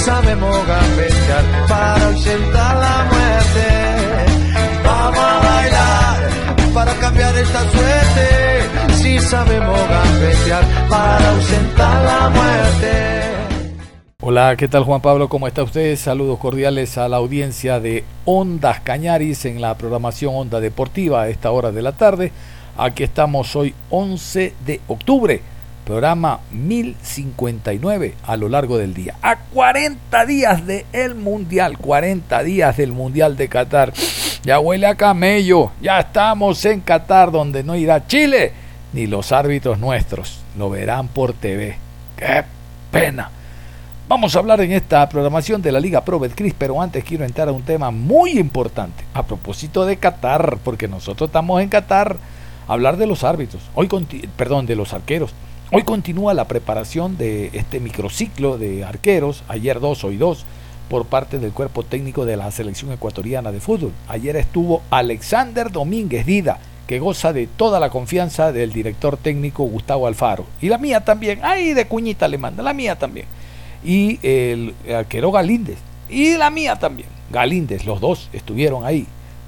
Sabemos gambetear para ausentar la muerte. Vamos a bailar para cambiar esta suerte. Si sabemos gambetear para ausentar la muerte. Hola, ¿qué tal Juan Pablo? ¿Cómo está usted? Saludos cordiales a la audiencia de Ondas Cañaris en la programación Onda Deportiva a esta hora de la tarde. Aquí estamos hoy 11 de octubre, programa 1059 a lo largo del día. A 40 días del Mundial, 40 días del Mundial de Qatar. Ya huele a camello, ya estamos en Qatar donde no irá Chile ni los árbitros nuestros. Lo verán por TV. ¡Qué pena! Vamos a hablar en esta programación de la Liga Pro Betcris, pero antes quiero entrar a un tema muy importante a propósito de Qatar, porque nosotros estamos en Qatar hablar de los árbitros, hoy perdón, de los arqueros. Hoy continúa la preparación de este microciclo de arqueros, ayer dos, hoy dos, por parte del cuerpo técnico de la selección ecuatoriana de fútbol. Ayer estuvo Alexander Domínguez Dida, que goza de toda la confianza del director técnico Gustavo Alfaro. Y la mía también, ay, de cuñita le manda, la mía también. Y el arquero Galíndez, y la mía también. Galíndez, los dos estuvieron ahí.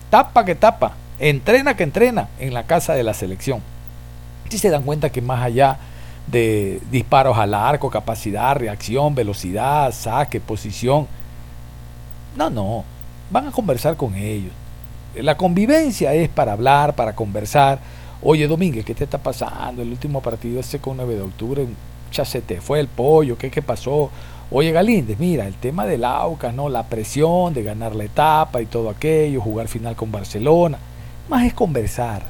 Tapa que tapa, entrena que entrena en la casa de la selección. Si se dan cuenta que más allá de disparos al arco, capacidad, reacción, velocidad, saque, posición, no, no, van a conversar con ellos. La convivencia es para hablar, para conversar. Oye, Domínguez, ¿qué te está pasando? El último partido ese con 9 de octubre, ya te fue el pollo, ¿qué, qué pasó? Oye, Galíndez, mira, el tema del Aucas, ¿no? La presión de ganar la etapa y todo aquello, jugar final con Barcelona más es conversar.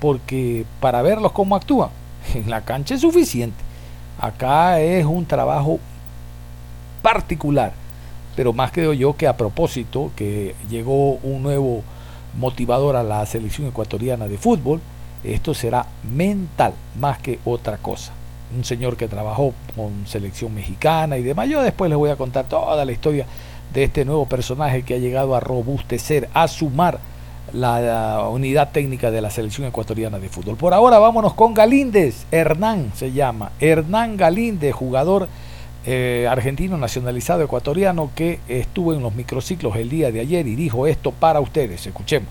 Porque para verlos cómo actúan, en la cancha es suficiente. Acá es un trabajo particular. Pero más creo yo que a propósito que llegó un nuevo motivador a la selección ecuatoriana de fútbol, esto será mental más que otra cosa. Un señor que trabajó con selección mexicana y demás. Yo después les voy a contar toda la historia de este nuevo personaje que ha llegado a robustecer, a sumar la unidad técnica de la selección ecuatoriana de fútbol. Por ahora vámonos con Galíndez, Hernán se llama, Hernán Galíndez, jugador eh, argentino nacionalizado ecuatoriano que estuvo en los microciclos el día de ayer y dijo esto para ustedes. Escuchemos.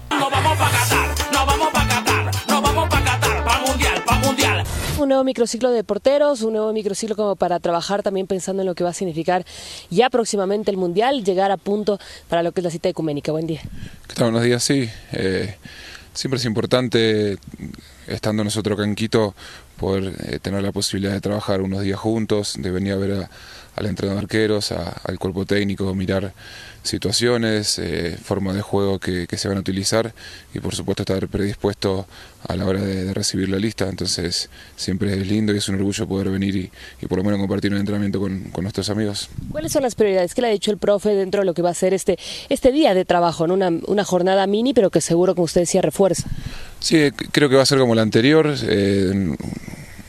Un nuevo microciclo de porteros, un nuevo microciclo como para trabajar también pensando en lo que va a significar ya próximamente el Mundial, llegar a punto para lo que es la cita ecuménica. Buen día. ¿Qué tal? Buenos días, sí. Eh, siempre es importante, estando nosotros acá en Quito, poder eh, tener la posibilidad de trabajar unos días juntos, de venir a ver a, al entrenador de arqueros, a, al cuerpo técnico, mirar situaciones, eh, formas de juego que, que, se van a utilizar y por supuesto estar predispuesto a la hora de, de, recibir la lista. Entonces siempre es lindo y es un orgullo poder venir y, y por lo menos compartir un entrenamiento con, con, nuestros amigos. ¿Cuáles son las prioridades que le ha dicho el profe dentro de lo que va a ser este, este día de trabajo? en Una, una jornada mini, pero que seguro, como usted decía, refuerza. Sí, creo que va a ser como la anterior. Eh,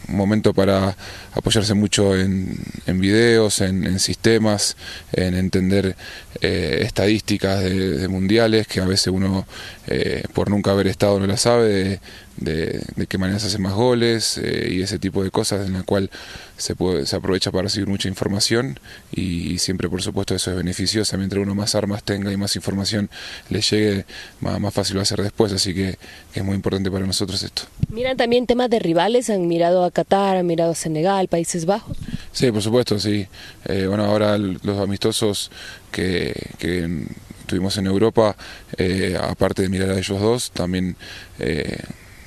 momento para apoyarse mucho en, en videos, en, sistemas, en entender eh, estadísticas de, mundiales que a veces uno eh, por nunca haber estado no la sabe, de, de, de qué manera se hacen más goles eh, y ese tipo de cosas en la cual se, puede, se aprovecha para recibir mucha información y, y, siempre por supuesto eso es beneficioso, mientras uno más armas tenga y más información le llegue, más, más fácil va a ser después, así que, que, es muy importante para nosotros esto. Miran también temas de rivales, han mirado a Qatar, han mirado a Senegal, Países Bajos. Sí, por supuesto, sí. Eh, bueno, ahora los amistosos que, que tuvimos en Europa, eh, aparte de mirar a ellos dos, también eh,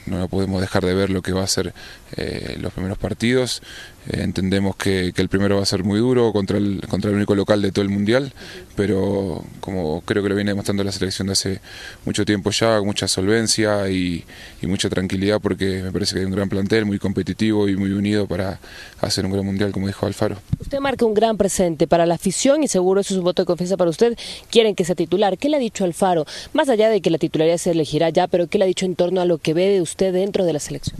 no podemos dejar de ver lo que va a ser eh, los primeros partidos. Eh, entendemos que, que, el primero va a ser muy duro contra el, contra el único local de todo el Mundial, pero como creo que lo viene demostrando la selección de hace mucho tiempo ya, mucha solvencia y, mucha tranquilidad porque me parece que hay un gran plantel, muy competitivo y muy unido para hacer un gran Mundial, como dijo Alfaro. Usted marca un gran presente para la afición y seguro eso es un voto de confianza para usted. Quieren que sea titular. ¿Qué le ha dicho Alfaro? Más allá de que la titularidad se elegirá ya, pero ¿qué le ha dicho en torno a lo que ve de usted dentro de la selección?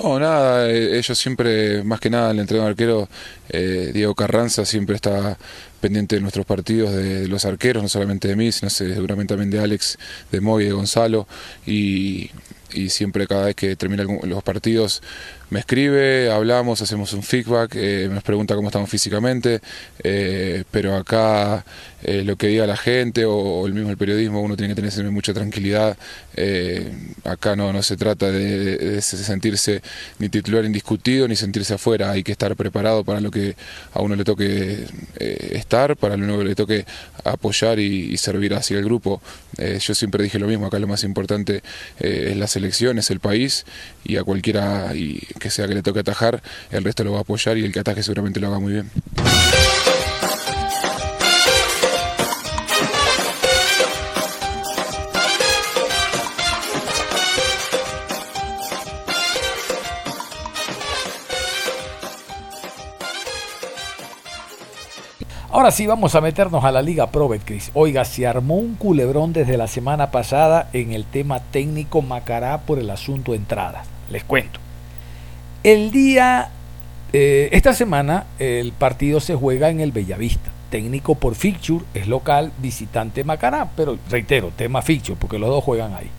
No, nada, eh, ellos siempre, más que nada, el entrenador arquero, eh, Diego Carranza, siempre está pendiente de nuestros partidos, de, los arqueros, no solamente de mí, sino seguramente también de Alex, de Moy, de Gonzalo, y, y siempre cada vez que termina los partidos me escribe, hablamos, hacemos un feedback, eh, nos pregunta cómo estamos físicamente, eh, pero acá eh, lo que diga la gente o, el mismo el periodismo, uno tiene que tener mucha tranquilidad. Eh, acá no, no se trata de, sentirse ni titular indiscutido ni sentirse afuera, hay que estar preparado para lo que a uno le toque estar, para lo que le toque apoyar y, y servir hacia el grupo. yo siempre dije lo mismo, acá lo más importante es la selección, es el país y a cualquiera y que sea que le toque atajar, el resto lo va a apoyar y el que ataje seguramente lo haga muy bien. Ahora sí, vamos a meternos a la Liga Pro Betcris. Oiga, se armó un culebrón desde la semana pasada en el tema técnico Macará por el asunto entradas. Les cuento. El día, eh, esta semana, el partido se juega en el Bellavista. Técnico por fixture es local, visitante Macará, pero reitero, tema fixture, porque los dos juegan ahí.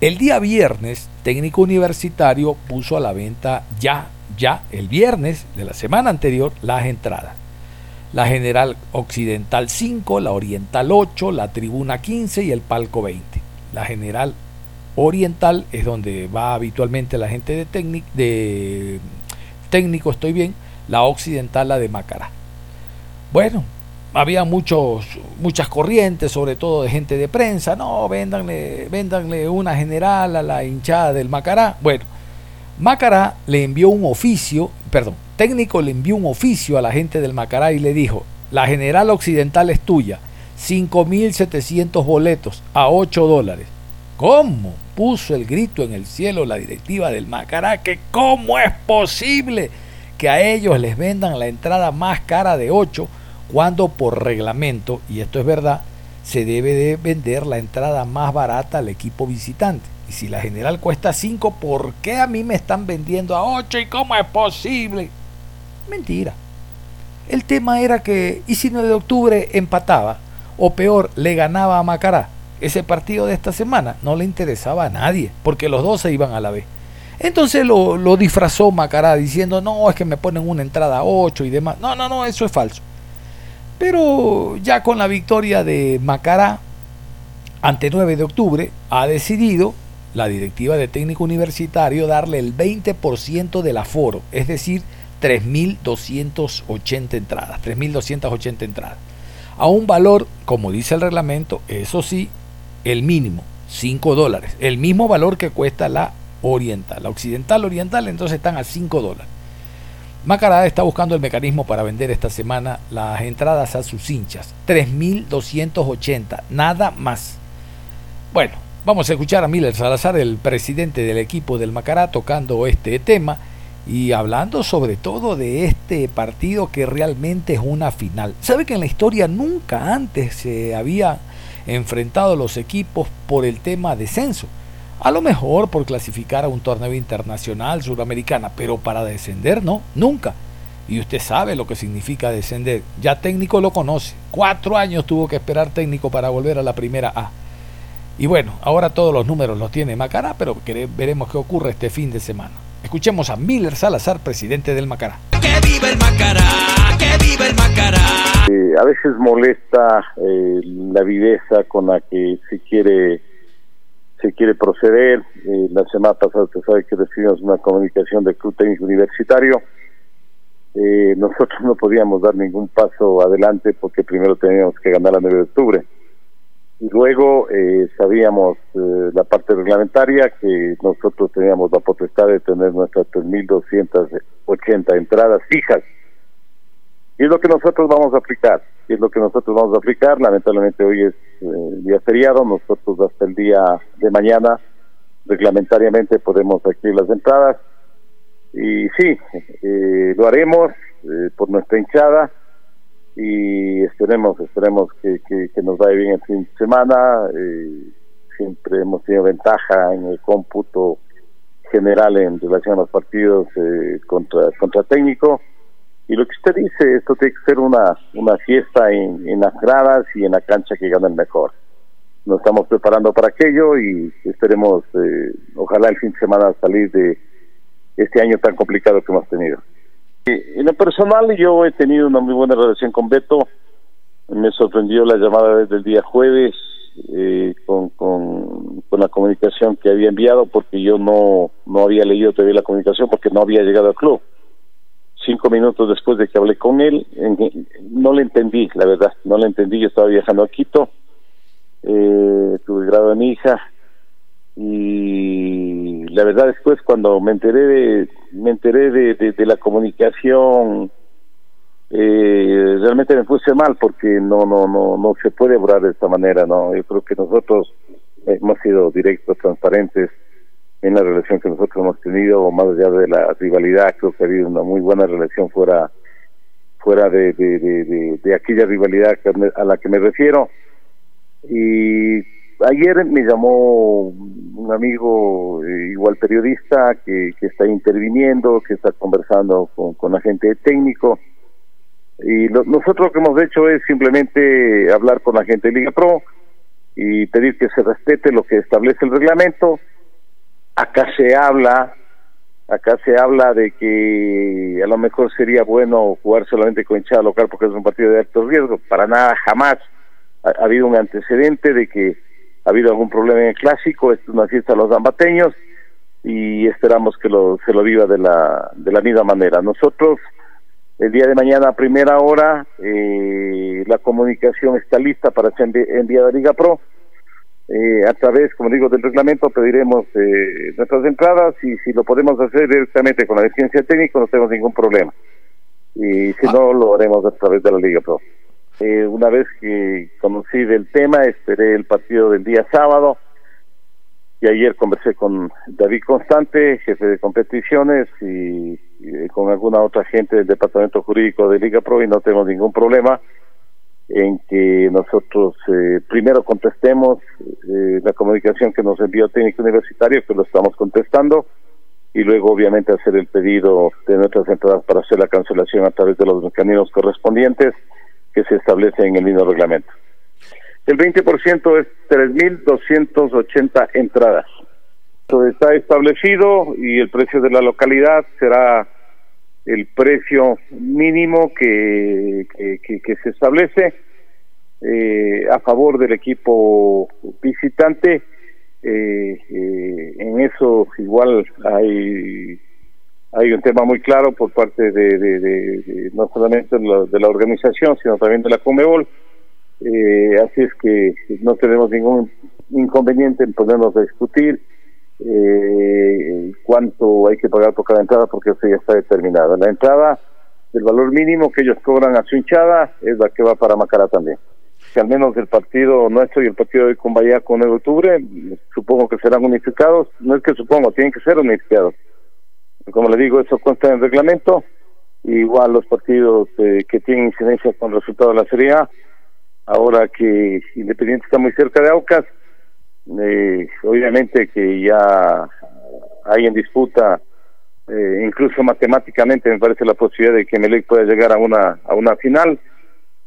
El día viernes, técnico universitario puso a la venta ya, ya, el viernes de la semana anterior, las entradas la General Occidental 5, la Oriental 8, la Tribuna 15 y el Palco 20. La General Oriental es donde va habitualmente la gente de, de técnico, estoy bien, la Occidental la de Macará. Bueno, había muchos, muchas corrientes, sobre todo de gente de prensa, no, véndanle, véndanle una general a la hinchada del Macará. Bueno, Macará le envió un oficio, perdón, técnico le envió un oficio a la gente del Macará y le dijo, la General Occidental es tuya, 5.700 boletos a 8 dólares. ¿Cómo? Puso el grito en el cielo la directiva del Macará, que cómo es posible que a ellos les vendan la entrada más cara de 8 cuando por reglamento, y esto es verdad, se debe de vender la entrada más barata al equipo visitante. Y si la general cuesta 5, ¿por qué a mí me están vendiendo a 8 y cómo es posible? Mentira. El tema era que, ¿y si 9 de octubre empataba? O peor, le ganaba a Macará. Ese partido de esta semana no le interesaba a nadie, porque los dos se iban a la vez. Entonces lo, disfrazó Macará diciendo, no, es que me ponen una entrada a 8 y demás. No, no, no, eso es falso. Pero ya con la victoria de Macará ante 9 de octubre, ha decidido la directiva de técnico universitario darle el 20% del aforo, es decir, 3.280 entradas, 3.280 entradas. A un valor, como dice el reglamento, eso sí, el mínimo, 5 dólares. El mismo valor que cuesta la oriental. La occidental oriental entonces están a 5 dólares. Macará está buscando el mecanismo para vender esta semana las entradas a sus hinchas. 3.280, nada más. Bueno, vamos a escuchar a Miller Salazar, el presidente del equipo del Macará, tocando este tema y hablando sobre todo de este partido que realmente es una final. ¿Sabe que en la historia nunca antes se había enfrentado los equipos por el tema descenso? A lo mejor por clasificar a un torneo internacional suramericana, pero para descender no, nunca. Y usted sabe lo que significa descender. Ya técnico lo conoce. Cuatro años tuvo que esperar técnico para volver a la primera A. Y bueno, ahora todos los números los tiene Macará, pero veremos qué ocurre este fin de semana. Escuchemos a Miller Salazar, presidente del Macará. ¡Que viva el Macará! Eh, a veces molesta eh, la viveza con la que se quiere se quiere proceder. Eh, la semana pasada se sabe que recibimos una comunicación del Club Técnico Universitario. Nosotros no podíamos dar ningún paso adelante porque primero teníamos que ganar a 9 de octubre. y luego eh, sabíamos la parte reglamentaria que nosotros teníamos la potestad de tener nuestras 3.280 entradas fijas. Y es lo que nosotros vamos a aplicar, y es lo que nosotros vamos a aplicar. Lamentablemente hoy es eh, día feriado, nosotros hasta el día de mañana reglamentariamente podemos adquirir las entradas. Y sí, eh, lo haremos eh, por nuestra hinchada y esperemos, esperemos que, que, nos vaya bien el fin de semana. Eh, siempre hemos tenido ventaja en el cómputo general en relación a los partidos eh, contra, contra técnico. Y lo que usted dice, esto tiene que ser una, una fiesta en, las gradas y en la cancha que gane el mejor. Nos estamos preparando para aquello y esperemos, eh, ojalá el fin de semana salir de este año tan complicado que hemos tenido. En lo personal, yo he tenido una muy buena relación con Beto. Me sorprendió la llamada desde el día jueves eh, con, con, la comunicación que había enviado, porque yo no, no había leído todavía la comunicación porque no había llegado al club. Cinco minutos después de que hablé con él, no le entendí, la verdad, no le entendí. Yo estaba viajando a Quito, eh, tuve grado de mi hija, y la verdad después cuando me enteré de me enteré de, de, la comunicación eh, realmente me puse mal porque no no no no se puede obrar de esta manera no yo creo que nosotros hemos sido directos transparentes en la relación que nosotros hemos tenido más allá de la rivalidad creo que ha habido una muy buena relación fuera fuera de aquella rivalidad a la que me refiero y ayer me llamó un amigo, eh, igual periodista, que, que está interviniendo, que está conversando con, con agente técnico. Y nosotros lo que hemos hecho es simplemente hablar con la gente de Liga Pro y pedir que se respete lo que establece el reglamento. Acá se habla, acá se habla de que a lo mejor sería bueno jugar solamente con hinchada local porque es un partido de alto riesgo. Para nada, jamás ha habido un antecedente de que ha habido algún problema en el clásico, esto es una fiesta a los zambateños y esperamos que lo, se lo viva de la, de la misma manera. Nosotros, el día de mañana a primera hora, eh, la comunicación está lista para ser enviada a Liga Pro. Eh, a través, como digo, del reglamento pediremos eh, nuestras entradas y si lo podemos hacer directamente con la ciencia técnica no tenemos ningún problema. Y si no, lo haremos a través de la Liga Pro. Eh, una vez que conocí del tema, esperé el partido del día sábado y ayer conversé con David Constante, jefe de competiciones, y, con alguna otra gente del departamento jurídico de Liga Pro y no tengo ningún problema en que nosotros eh, primero contestemos eh, la comunicación que nos envió técnico universitario, que lo estamos contestando, y luego obviamente hacer el pedido de nuestras entradas para hacer la cancelación a través de los mecanismos correspondientes que se establece en el mismo reglamento. El 20% es 3.280 entradas. Esto está establecido y el precio de la localidad será el precio mínimo que, que, se establece eh, a favor del equipo visitante. Eh, eh, en eso igual hay hay un tema muy claro por parte de, no solamente de la, organización, sino también de la Comebol. Eh, así es que no tenemos ningún inconveniente en ponernos a discutir eh, cuánto hay que pagar por cada entrada, porque eso ya está determinado. La entrada, el valor mínimo que ellos cobran a su hinchada, es la que va para Macará también. Que al menos el partido nuestro y el partido de Cumbaya con el octubre, supongo que serán unificados. No es que supongo, tienen que ser unificados como le digo, eso consta en el reglamento. Igual los partidos eh, que tienen incidencia con el resultado de la Serie A, ahora que Independiente está muy cerca de Aucas, eh, obviamente que ya hay en disputa, eh, incluso matemáticamente me parece la posibilidad de que Melec pueda llegar a una, a una final.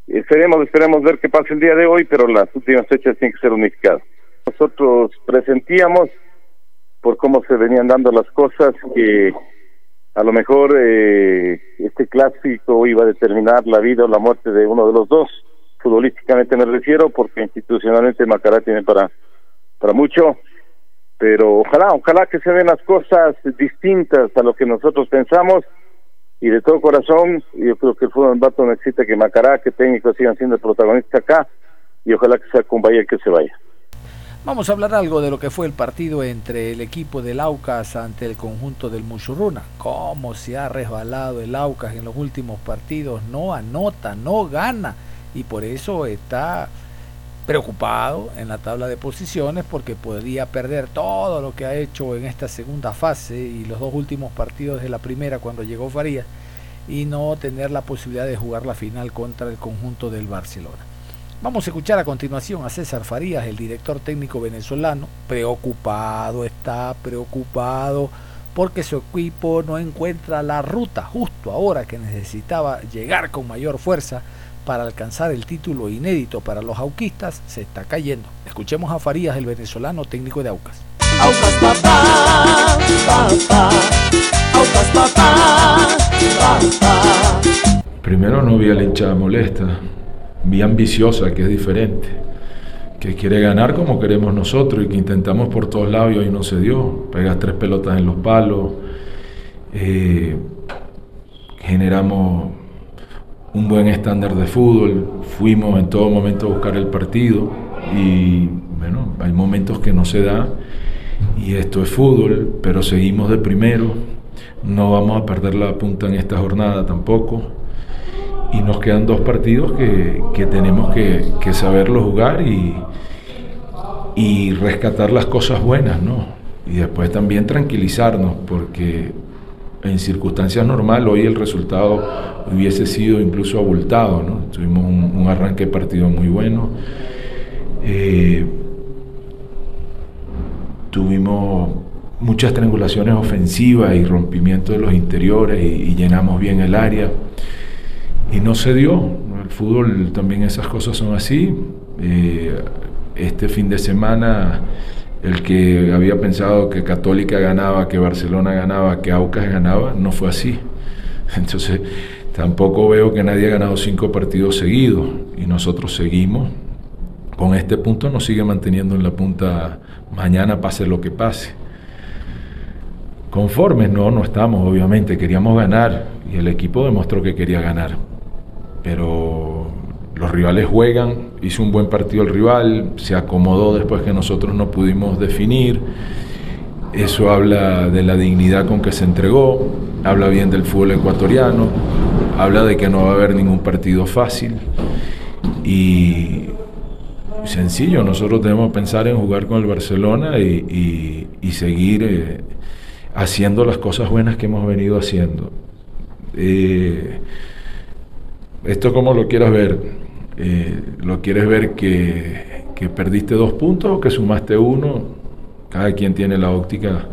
Esperemos, esperemos ver qué pasa el día de hoy, pero las últimas fechas tienen que ser unificadas. Nosotros presentíamos por cómo se venían dando las cosas, que a lo mejor eh, este clásico iba a determinar la vida o la muerte de uno de los dos. Futbolísticamente me refiero, porque institucionalmente Macará tiene para, para mucho, pero ojalá, ojalá que se den las cosas distintas a lo que nosotros pensamos y de todo corazón, yo creo que el fútbol Bato necesita que Macará, que técnicos sigan siendo protagonistas acá, y ojalá que sea con que se vaya. Vamos a hablar algo de lo que fue el partido entre el equipo del Aucas ante el conjunto del Muchurruna. Cómo se ha resbalado el Aucas en los últimos partidos. No anota, no gana. Y por eso está preocupado en la tabla de posiciones porque podría perder todo lo que ha hecho en esta segunda fase y los dos últimos partidos de la primera cuando llegó Farías y no tener la posibilidad de jugar la final contra el conjunto del Barcelona. Vamos a escuchar a continuación a César Farías, el director técnico venezolano, preocupado, está preocupado porque su equipo no encuentra la ruta justo ahora que necesitaba llegar con mayor fuerza para alcanzar el título inédito para los auquistas, se está cayendo. Escuchemos a Farías, el venezolano técnico de Aucas. Aucas papá, papá, Aucas papá, papá. Primero no vi a la hinchada molesta, muy ambiciosa, que es diferente, que quiere ganar como queremos nosotros y que intentamos por todos lados y hoy no se dio. Pegas tres pelotas en los palos, eh, generamos un buen estándar de fútbol, fuimos en todo momento a buscar el partido y bueno, hay momentos que no se da y esto es fútbol, pero seguimos de primero, no vamos a perder la punta en esta jornada tampoco y nos quedan dos partidos que, tenemos que, que, saberlo jugar y, y rescatar las cosas buenas, ¿no? Y después también tranquilizarnos, porque en circunstancias normales hoy el resultado hubiese sido incluso abultado, ¿no? Tuvimos un, arranque de partido muy bueno. Eh, tuvimos muchas triangulaciones ofensivas y rompimiento de los interiores y llenamos bien el área y no se dio. El fútbol también esas cosas son así. Eh, este fin de semana el que había pensado que Católica ganaba, que Barcelona ganaba, que Aucas ganaba, no fue así. Entonces tampoco veo que nadie ha ganado cinco partidos seguidos y nosotros seguimos. Con este punto nos sigue manteniendo en la punta mañana pase lo que pase. Conformes, no, no estamos, obviamente, queríamos ganar y el equipo demostró que quería ganar pero los rivales juegan, hizo un buen partido el rival, se acomodó después que nosotros no pudimos definir, eso habla de la dignidad con que se entregó, habla bien del fútbol ecuatoriano, habla de que no va a haber ningún partido fácil y sencillo, nosotros debemos pensar en jugar con el Barcelona y, seguir eh, haciendo las cosas buenas que hemos venido haciendo. Eh, esto como lo quieras ver, eh, lo quieres ver que, que, perdiste dos puntos o que sumaste uno, cada quien tiene la óptica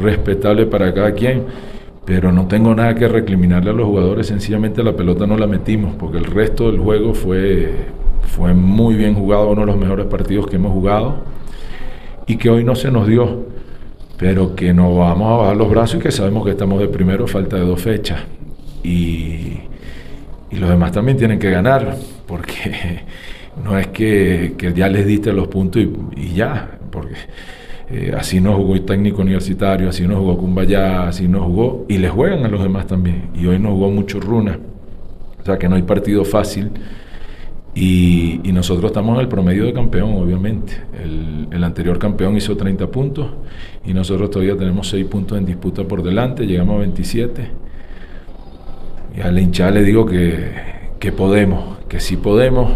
respetable para cada quien, pero no tengo nada que recriminarle a los jugadores, sencillamente la pelota no la metimos, porque el resto del juego fue, fue muy bien jugado, uno de los mejores partidos que hemos jugado, y que hoy no se nos dio, pero que no vamos a bajar los brazos y que sabemos que estamos de primero, falta de dos fechas. Y y los demás también tienen que ganar, porque no es que, ya les diste los puntos y, ya, porque eh, así no jugó el técnico universitario, así no jugó Cumbayá, así no jugó, y les juegan a los demás también. Y hoy no jugó mucho Runa, o sea que no hay partido fácil. Y, nosotros estamos en el promedio de campeón, obviamente. El, el, anterior campeón hizo 30 puntos y nosotros todavía tenemos 6 puntos en disputa por delante, llegamos a 27 y a la hinchada le digo que, podemos, que sí podemos,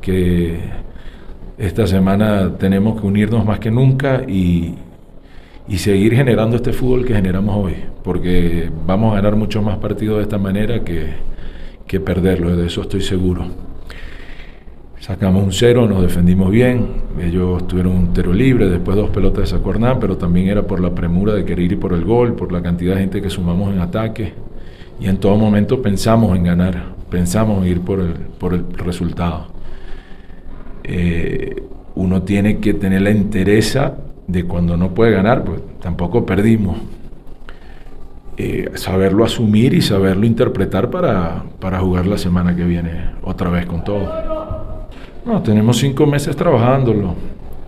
que esta semana tenemos que unirnos más que nunca y, seguir generando este fútbol que generamos hoy, porque vamos a ganar muchos más partidos de esta manera que, que perderlos, de eso estoy seguro. Sacamos un cero, nos defendimos bien, ellos tuvieron un tero libre, después dos pelotas de Sacuarnán, pero también era por la premura de querer ir por el gol, por la cantidad de gente que sumamos en ataque y en todo momento pensamos en ganar, pensamos en ir por el, por el resultado. Eh, uno tiene que tener la entereza de cuando no puede ganar, pues tampoco perdimos. Eh, saberlo asumir y saberlo interpretar para, para, jugar la semana que viene otra vez con todo. No, tenemos cinco meses trabajándolo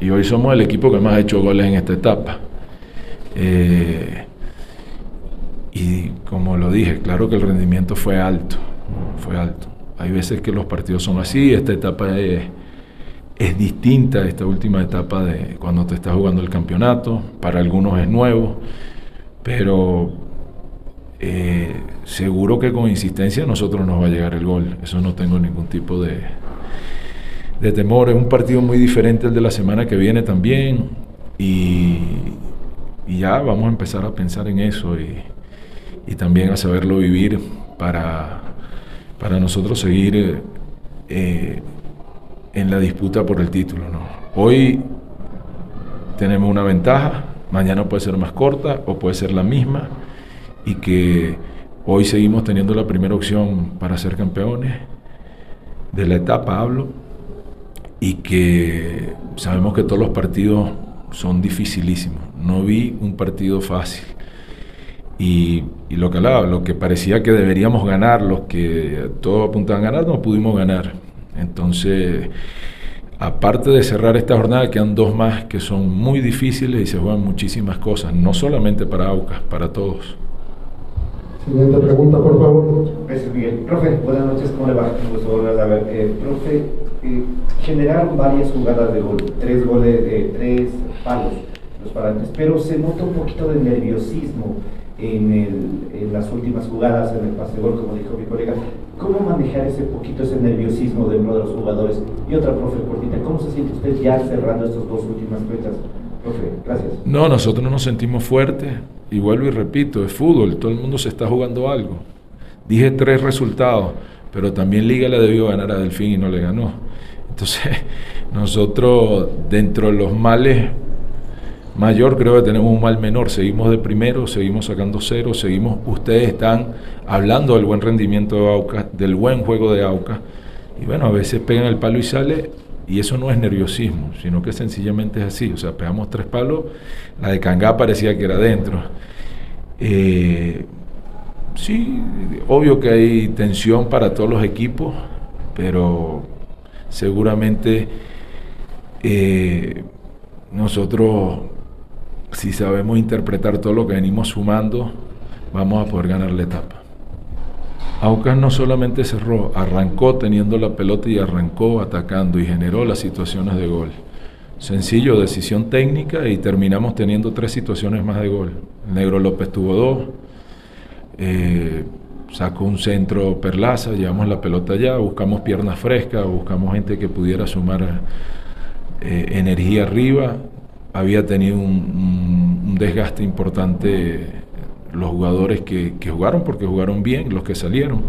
y hoy somos el equipo que más ha hecho goles en esta etapa. Eh, y como lo dije, claro que el rendimiento fue alto, fue alto. Hay veces que los partidos son así, esta etapa es, es distinta esta última etapa de cuando te estás jugando el campeonato, para algunos es nuevo, pero eh, seguro que con insistencia a nosotros nos va a llegar el gol, eso no tengo ningún tipo de, de temor, es un partido muy diferente al de la semana que viene también. Y, ya vamos a empezar a pensar en eso y, también a saberlo vivir para, para nosotros seguir eh, en la disputa por el título. Hoy tenemos una ventaja, mañana puede ser más corta o puede ser la misma y que hoy seguimos teniendo la primera opción para ser campeones de la etapa, hablo, y que sabemos que todos los partidos son dificilísimos. No vi un partido fácil. Y, lo que hablaba, lo que parecía que deberíamos ganar, los que todos apuntaban a ganar, no pudimos ganar. Entonces, aparte de cerrar esta jornada, quedan dos más que son muy difíciles y se juegan muchísimas cosas, no solamente para Aucas, para todos. Siguiente pregunta, por favor. Gracias, Miguel. Profe, buenas noches, ¿cómo le va? Un gusto volver a ver. Eh, profe, eh, generaron varias jugadas de gol, tres goles de tres palos, los parantes, pero se nota un poquito de nerviosismo en, el, en, las últimas jugadas, en el pase gol, como dijo mi colega. ¿Cómo manejar ese poquito, ese nerviosismo dentro de los jugadores? Y otra, profe Cortita, ¿cómo se siente usted ya cerrando estas dos últimas fechas? Profe, gracias. No, nosotros nos sentimos fuertes y vuelvo y repito, es fútbol, todo el mundo se está jugando algo. Dije tres resultados, pero también Liga le debió ganar a Delfín y no le ganó. Entonces, nosotros dentro de los males mayor, creo que tenemos un mal menor. Seguimos de primero, seguimos sacando cero, seguimos. Ustedes están hablando del buen rendimiento de Auca, del buen juego de Auca. Y bueno, a veces pegan el palo y sale. Y eso no es nerviosismo, sino que sencillamente es así. O sea, pegamos tres palos, la de Cangá parecía que era adentro. Eh, sí, obvio que hay tensión para todos los equipos, pero seguramente eh, nosotros si sabemos interpretar todo lo que venimos sumando, vamos a poder ganar la etapa. Aucas no solamente cerró, arrancó teniendo la pelota y arrancó atacando y generó las situaciones de gol. Sencillo, decisión técnica y terminamos teniendo tres situaciones más de gol. Negro López tuvo dos, eh, sacó un centro Perlaza, llevamos la pelota allá, buscamos piernas frescas, buscamos gente que pudiera sumar eh, energía arriba había tenido un, desgaste importante los jugadores que, jugaron, porque jugaron bien, los que salieron.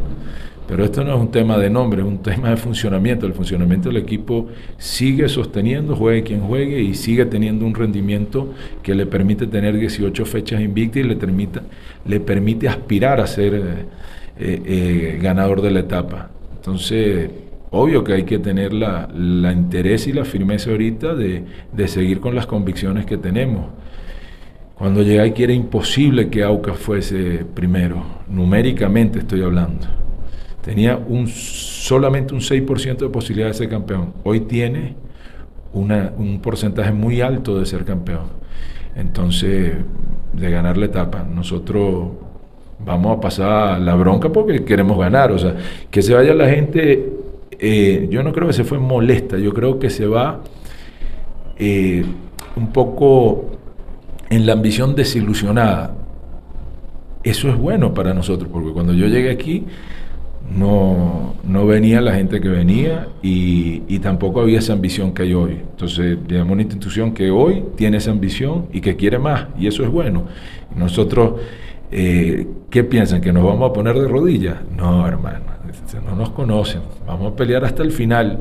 Pero esto no es un tema de nombre, es un tema de funcionamiento. El funcionamiento del equipo sigue sosteniendo, juegue quien juegue, y sigue teniendo un rendimiento que le permite tener 18 fechas invictas y le, permita, le permite aspirar a ser eh, eh, ganador de la etapa. Entonces, obvio que hay que tener la, interés y la firmeza ahorita de, seguir con las convicciones que tenemos. Cuando llegué aquí era imposible que Aucas fuese primero, numéricamente estoy hablando. Tenía un, solamente un 6% de posibilidad de ser campeón. Hoy tiene un porcentaje muy alto de ser campeón. Entonces, de ganar la etapa. Nosotros vamos a pasar la bronca porque queremos ganar. O sea, que se vaya la gente eh, yo no creo que se fue molesta, yo creo que se va eh, un poco en la ambición desilusionada. Eso es bueno para nosotros, porque cuando yo llegué aquí no, no venía la gente que venía y, tampoco había esa ambición que hay hoy. Entonces, tenemos una institución que hoy tiene esa ambición y que quiere más, y eso es bueno. Nosotros, eh, ¿qué piensan? ¿Que nos vamos a poner de rodillas? No, hermano no nos conocen, vamos a pelear hasta el final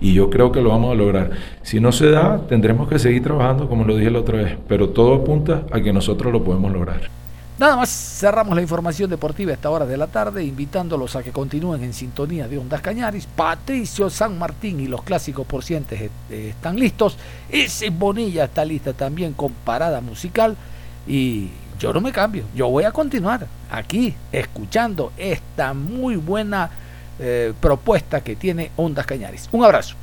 y yo creo que lo vamos a lograr. Si no se da, tendremos que seguir trabajando como lo dije la otra vez, pero todo apunta a que nosotros lo podemos lograr. Nada más cerramos la información deportiva a esta hora de la tarde, invitándolos a que continúen en sintonía de Ondas Cañaris. Patricio San Martín y los clásicos porcientes eh, están listos. Ese Bonilla está lista también con parada musical. Y yo no me cambio, yo voy a continuar aquí escuchando esta muy buena eh, propuesta que tiene Ondas Cañaris. Un abrazo.